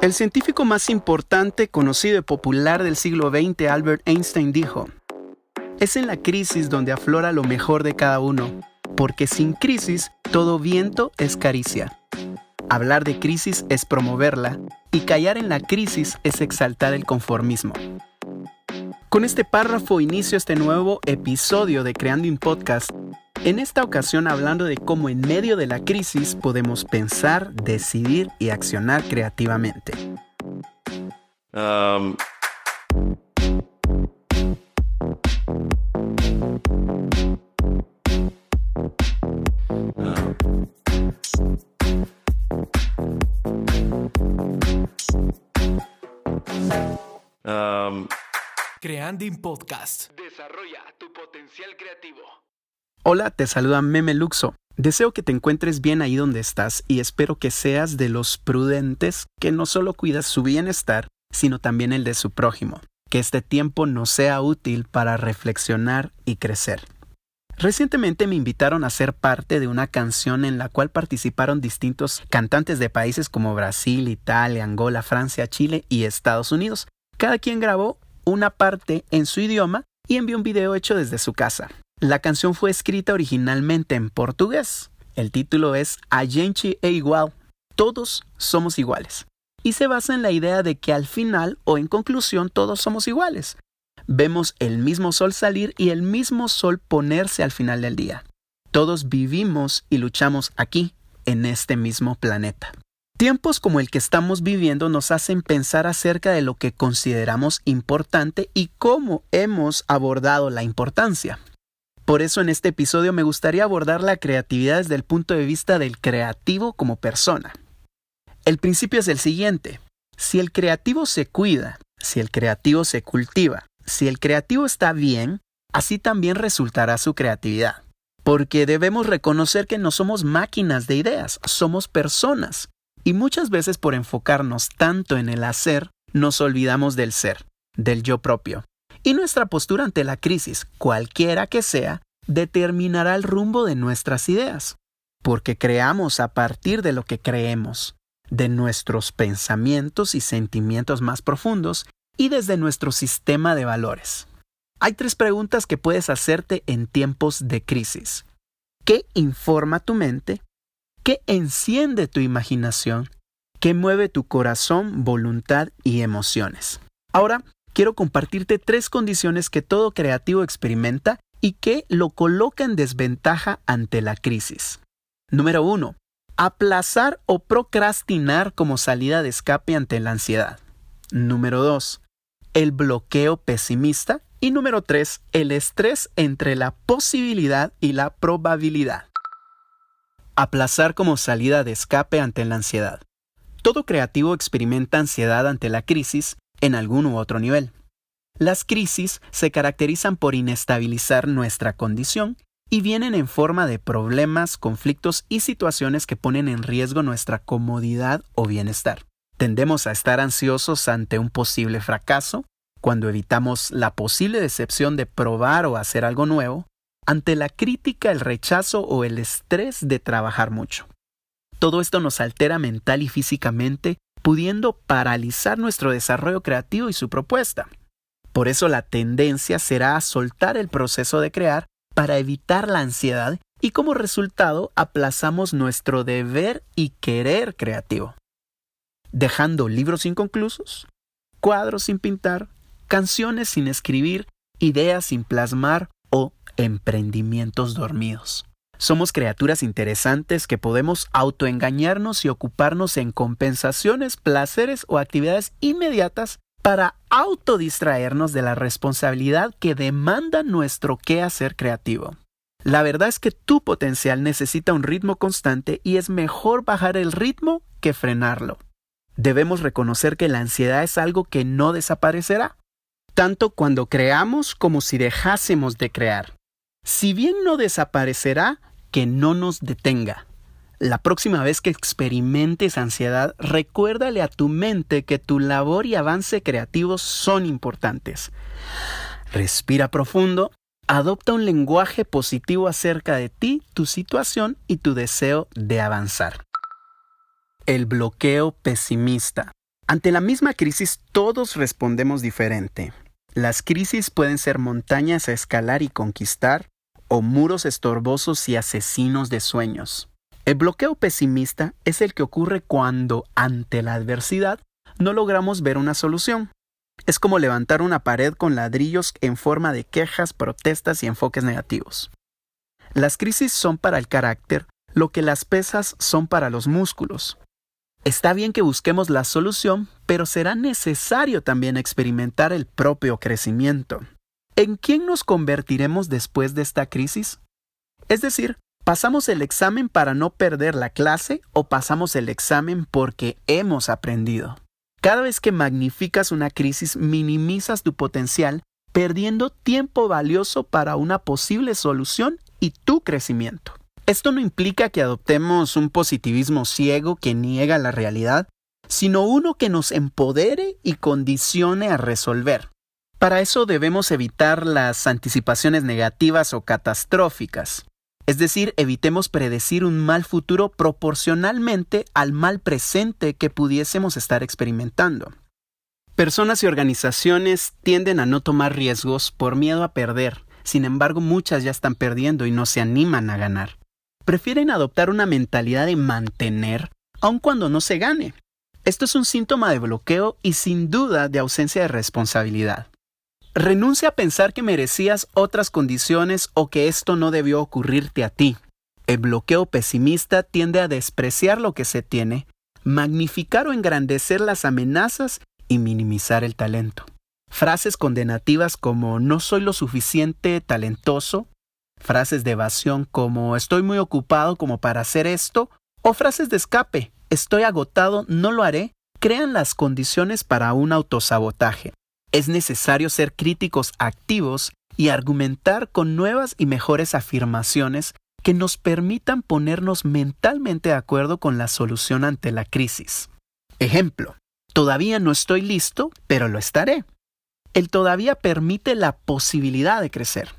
El científico más importante, conocido y popular del siglo XX, Albert Einstein, dijo, es en la crisis donde aflora lo mejor de cada uno, porque sin crisis todo viento es caricia. Hablar de crisis es promoverla y callar en la crisis es exaltar el conformismo. Con este párrafo inicio este nuevo episodio de Creando un Podcast, en esta ocasión hablando de cómo en medio de la crisis podemos pensar, decidir y accionar creativamente. Um, Creanding Podcast. Desarrolla tu potencial creativo. Hola, te saluda Meme Luxo. Deseo que te encuentres bien ahí donde estás y espero que seas de los prudentes que no solo cuidas su bienestar, sino también el de su prójimo. Que este tiempo nos sea útil para reflexionar y crecer. Recientemente me invitaron a ser parte de una canción en la cual participaron distintos cantantes de países como Brasil, Italia, Angola, Francia, Chile y Estados Unidos. Cada quien grabó una parte en su idioma y envió un video hecho desde su casa. La canción fue escrita originalmente en portugués. El título es A gente é igual. Todos somos iguales. Y se basa en la idea de que al final o en conclusión todos somos iguales. Vemos el mismo sol salir y el mismo sol ponerse al final del día. Todos vivimos y luchamos aquí, en este mismo planeta. Tiempos como el que estamos viviendo nos hacen pensar acerca de lo que consideramos importante y cómo hemos abordado la importancia. Por eso en este episodio me gustaría abordar la creatividad desde el punto de vista del creativo como persona. El principio es el siguiente. Si el creativo se cuida, si el creativo se cultiva, si el creativo está bien, así también resultará su creatividad. Porque debemos reconocer que no somos máquinas de ideas, somos personas y muchas veces por enfocarnos tanto en el hacer, nos olvidamos del ser, del yo propio. Y nuestra postura ante la crisis, cualquiera que sea, determinará el rumbo de nuestras ideas, porque creamos a partir de lo que creemos, de nuestros pensamientos y sentimientos más profundos y desde nuestro sistema de valores. Hay tres preguntas que puedes hacerte en tiempos de crisis. ¿Qué informa tu mente? ¿Qué enciende tu imaginación? ¿Qué mueve tu corazón, voluntad y emociones? Ahora, quiero compartirte tres condiciones que todo creativo experimenta y que lo coloca en desventaja ante la crisis. Número 1. Aplazar o procrastinar como salida de escape ante la ansiedad. Número 2. El bloqueo pesimista. Y número 3. El estrés entre la posibilidad y la probabilidad. Aplazar como salida de escape ante la ansiedad. Todo creativo experimenta ansiedad ante la crisis en algún u otro nivel. Las crisis se caracterizan por inestabilizar nuestra condición y vienen en forma de problemas, conflictos y situaciones que ponen en riesgo nuestra comodidad o bienestar. Tendemos a estar ansiosos ante un posible fracaso, cuando evitamos la posible decepción de probar o hacer algo nuevo, ante la crítica, el rechazo o el estrés de trabajar mucho. Todo esto nos altera mental y físicamente, pudiendo paralizar nuestro desarrollo creativo y su propuesta. Por eso la tendencia será a soltar el proceso de crear para evitar la ansiedad y como resultado aplazamos nuestro deber y querer creativo, dejando libros inconclusos, cuadros sin pintar, canciones sin escribir, ideas sin plasmar o emprendimientos dormidos. Somos criaturas interesantes que podemos autoengañarnos y ocuparnos en compensaciones, placeres o actividades inmediatas para autodistraernos de la responsabilidad que demanda nuestro quehacer creativo. La verdad es que tu potencial necesita un ritmo constante y es mejor bajar el ritmo que frenarlo. Debemos reconocer que la ansiedad es algo que no desaparecerá, tanto cuando creamos como si dejásemos de crear si bien no desaparecerá, que no nos detenga. La próxima vez que experimentes ansiedad, recuérdale a tu mente que tu labor y avance creativos son importantes. Respira profundo, adopta un lenguaje positivo acerca de ti, tu situación y tu deseo de avanzar. El bloqueo pesimista. Ante la misma crisis todos respondemos diferente. Las crisis pueden ser montañas a escalar y conquistar o muros estorbosos y asesinos de sueños. El bloqueo pesimista es el que ocurre cuando, ante la adversidad, no logramos ver una solución. Es como levantar una pared con ladrillos en forma de quejas, protestas y enfoques negativos. Las crisis son para el carácter lo que las pesas son para los músculos. Está bien que busquemos la solución, pero será necesario también experimentar el propio crecimiento. ¿En quién nos convertiremos después de esta crisis? Es decir, ¿pasamos el examen para no perder la clase o pasamos el examen porque hemos aprendido? Cada vez que magnificas una crisis, minimizas tu potencial, perdiendo tiempo valioso para una posible solución y tu crecimiento. Esto no implica que adoptemos un positivismo ciego que niega la realidad, sino uno que nos empodere y condicione a resolver. Para eso debemos evitar las anticipaciones negativas o catastróficas. Es decir, evitemos predecir un mal futuro proporcionalmente al mal presente que pudiésemos estar experimentando. Personas y organizaciones tienden a no tomar riesgos por miedo a perder, sin embargo muchas ya están perdiendo y no se animan a ganar. Prefieren adoptar una mentalidad de mantener aun cuando no se gane. Esto es un síntoma de bloqueo y sin duda de ausencia de responsabilidad. Renuncia a pensar que merecías otras condiciones o que esto no debió ocurrirte a ti. El bloqueo pesimista tiende a despreciar lo que se tiene, magnificar o engrandecer las amenazas y minimizar el talento. Frases condenativas como no soy lo suficiente talentoso, frases de evasión como estoy muy ocupado como para hacer esto, o frases de escape, estoy agotado, no lo haré, crean las condiciones para un autosabotaje. Es necesario ser críticos activos y argumentar con nuevas y mejores afirmaciones que nos permitan ponernos mentalmente de acuerdo con la solución ante la crisis. Ejemplo, todavía no estoy listo, pero lo estaré. El todavía permite la posibilidad de crecer.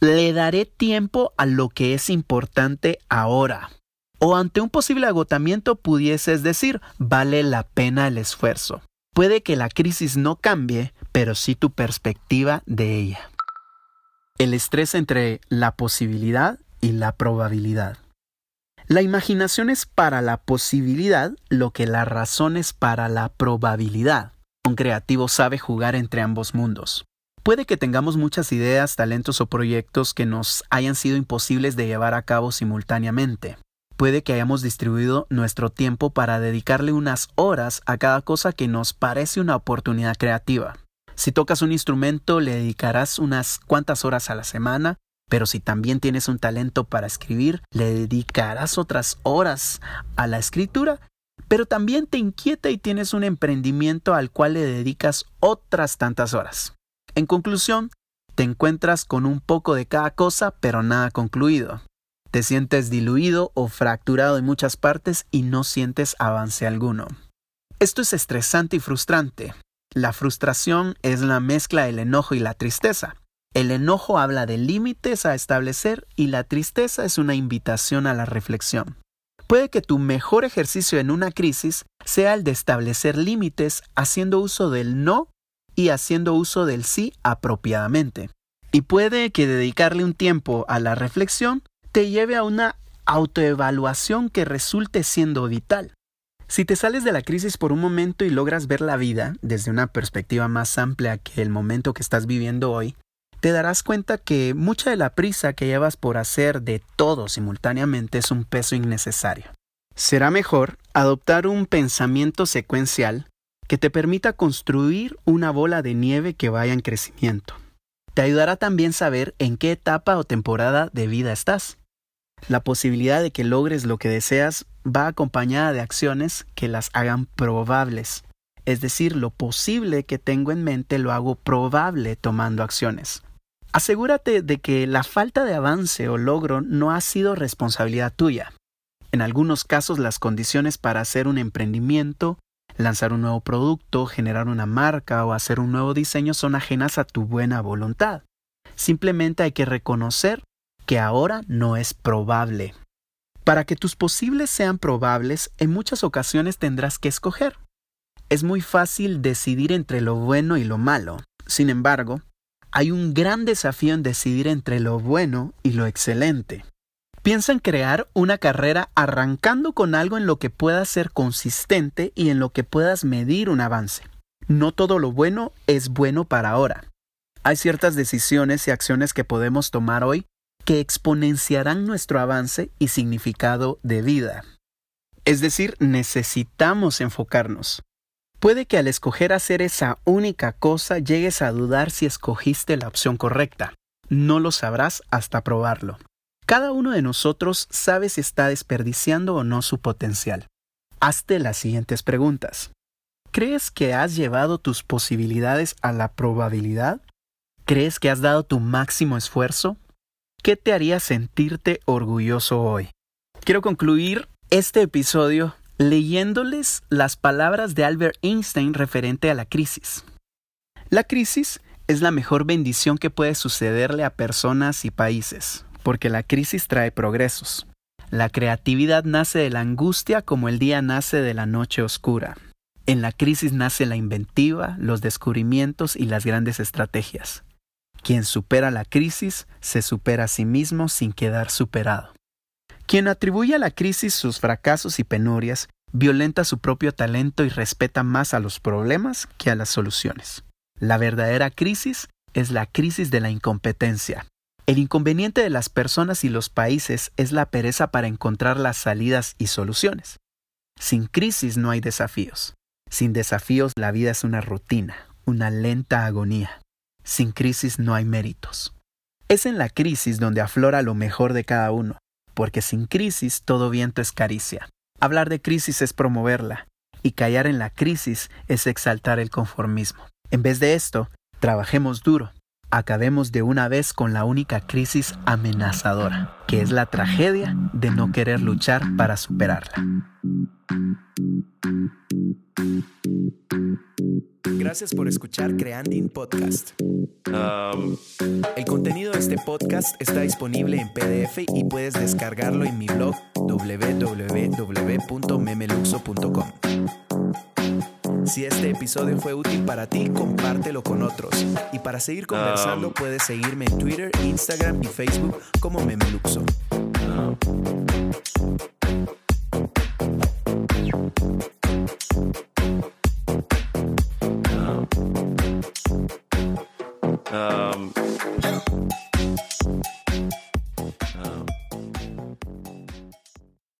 Le daré tiempo a lo que es importante ahora. O ante un posible agotamiento pudieses decir, vale la pena el esfuerzo. Puede que la crisis no cambie, pero sí tu perspectiva de ella. El estrés entre la posibilidad y la probabilidad. La imaginación es para la posibilidad lo que la razón es para la probabilidad. Un creativo sabe jugar entre ambos mundos. Puede que tengamos muchas ideas, talentos o proyectos que nos hayan sido imposibles de llevar a cabo simultáneamente. Puede que hayamos distribuido nuestro tiempo para dedicarle unas horas a cada cosa que nos parece una oportunidad creativa. Si tocas un instrumento le dedicarás unas cuantas horas a la semana, pero si también tienes un talento para escribir, le dedicarás otras horas a la escritura, pero también te inquieta y tienes un emprendimiento al cual le dedicas otras tantas horas. En conclusión, te encuentras con un poco de cada cosa, pero nada concluido. Te sientes diluido o fracturado en muchas partes y no sientes avance alguno. Esto es estresante y frustrante, la frustración es la mezcla del enojo y la tristeza. El enojo habla de límites a establecer y la tristeza es una invitación a la reflexión. Puede que tu mejor ejercicio en una crisis sea el de establecer límites haciendo uso del no y haciendo uso del sí apropiadamente. Y puede que dedicarle un tiempo a la reflexión te lleve a una autoevaluación que resulte siendo vital. Si te sales de la crisis por un momento y logras ver la vida desde una perspectiva más amplia que el momento que estás viviendo hoy, te darás cuenta que mucha de la prisa que llevas por hacer de todo simultáneamente es un peso innecesario. Será mejor adoptar un pensamiento secuencial que te permita construir una bola de nieve que vaya en crecimiento. Te ayudará también saber en qué etapa o temporada de vida estás. La posibilidad de que logres lo que deseas va acompañada de acciones que las hagan probables. Es decir, lo posible que tengo en mente lo hago probable tomando acciones. Asegúrate de que la falta de avance o logro no ha sido responsabilidad tuya. En algunos casos las condiciones para hacer un emprendimiento, lanzar un nuevo producto, generar una marca o hacer un nuevo diseño son ajenas a tu buena voluntad. Simplemente hay que reconocer que ahora no es probable. Para que tus posibles sean probables, en muchas ocasiones tendrás que escoger. es muy fácil decidir entre lo bueno y lo malo. Sin embargo, hay un gran desafío en decidir entre lo bueno y lo excelente. Piensa en crear una carrera arrancando con algo en lo que puedas ser consistente y en lo que puedas medir un avance. No todo lo bueno es bueno para ahora. Hay ciertas decisiones y acciones que podemos tomar hoy que exponenciarán nuestro avance y significado de vida. Es decir, necesitamos enfocarnos. Puede que al escoger hacer esa única cosa llegues a dudar si escogiste la opción correcta. No lo sabrás hasta probarlo. Cada uno de nosotros sabe si está desperdiciando o no su potencial. Hazte las siguientes preguntas. ¿Crees que has llevado tus posibilidades a la probabilidad? ¿Crees que has dado tu máximo esfuerzo? ¿Qué te haría sentirte orgulloso hoy? Quiero concluir este episodio leyéndoles las palabras de Albert Einstein referente a la crisis. La crisis es la mejor bendición que puede sucederle a personas y países, porque la crisis trae progresos. La creatividad nace de la angustia como el día nace de la noche oscura. En la crisis nace la inventiva, los descubrimientos y las grandes estrategias. Quien supera la crisis se supera a sí mismo sin quedar superado. Quien atribuye a la crisis sus fracasos y penurias, violenta su propio talento y respeta más a los problemas que a las soluciones. La verdadera crisis es la crisis de la incompetencia. El inconveniente de las personas y los países es la pereza para encontrar las salidas y soluciones. Sin crisis no hay desafíos. Sin desafíos la vida es una rutina, una lenta agonía. Sin crisis no hay méritos. Es en la crisis donde aflora lo mejor de cada uno, porque sin crisis todo viento es caricia. Hablar de crisis es promoverla, y callar en la crisis es exaltar el conformismo. En vez de esto, trabajemos duro, acabemos de una vez con la única crisis amenazadora, que es la tragedia de no querer luchar para superarla. Gracias por escuchar Creanding Podcast. Um, el contenido de este podcast está disponible en PDF y puedes descargarlo en mi blog www.memeluxo.com. Si este episodio fue útil para ti, compártelo con otros. Y para seguir conversando, um, puedes seguirme en Twitter, Instagram y Facebook como Memeluxo. Um,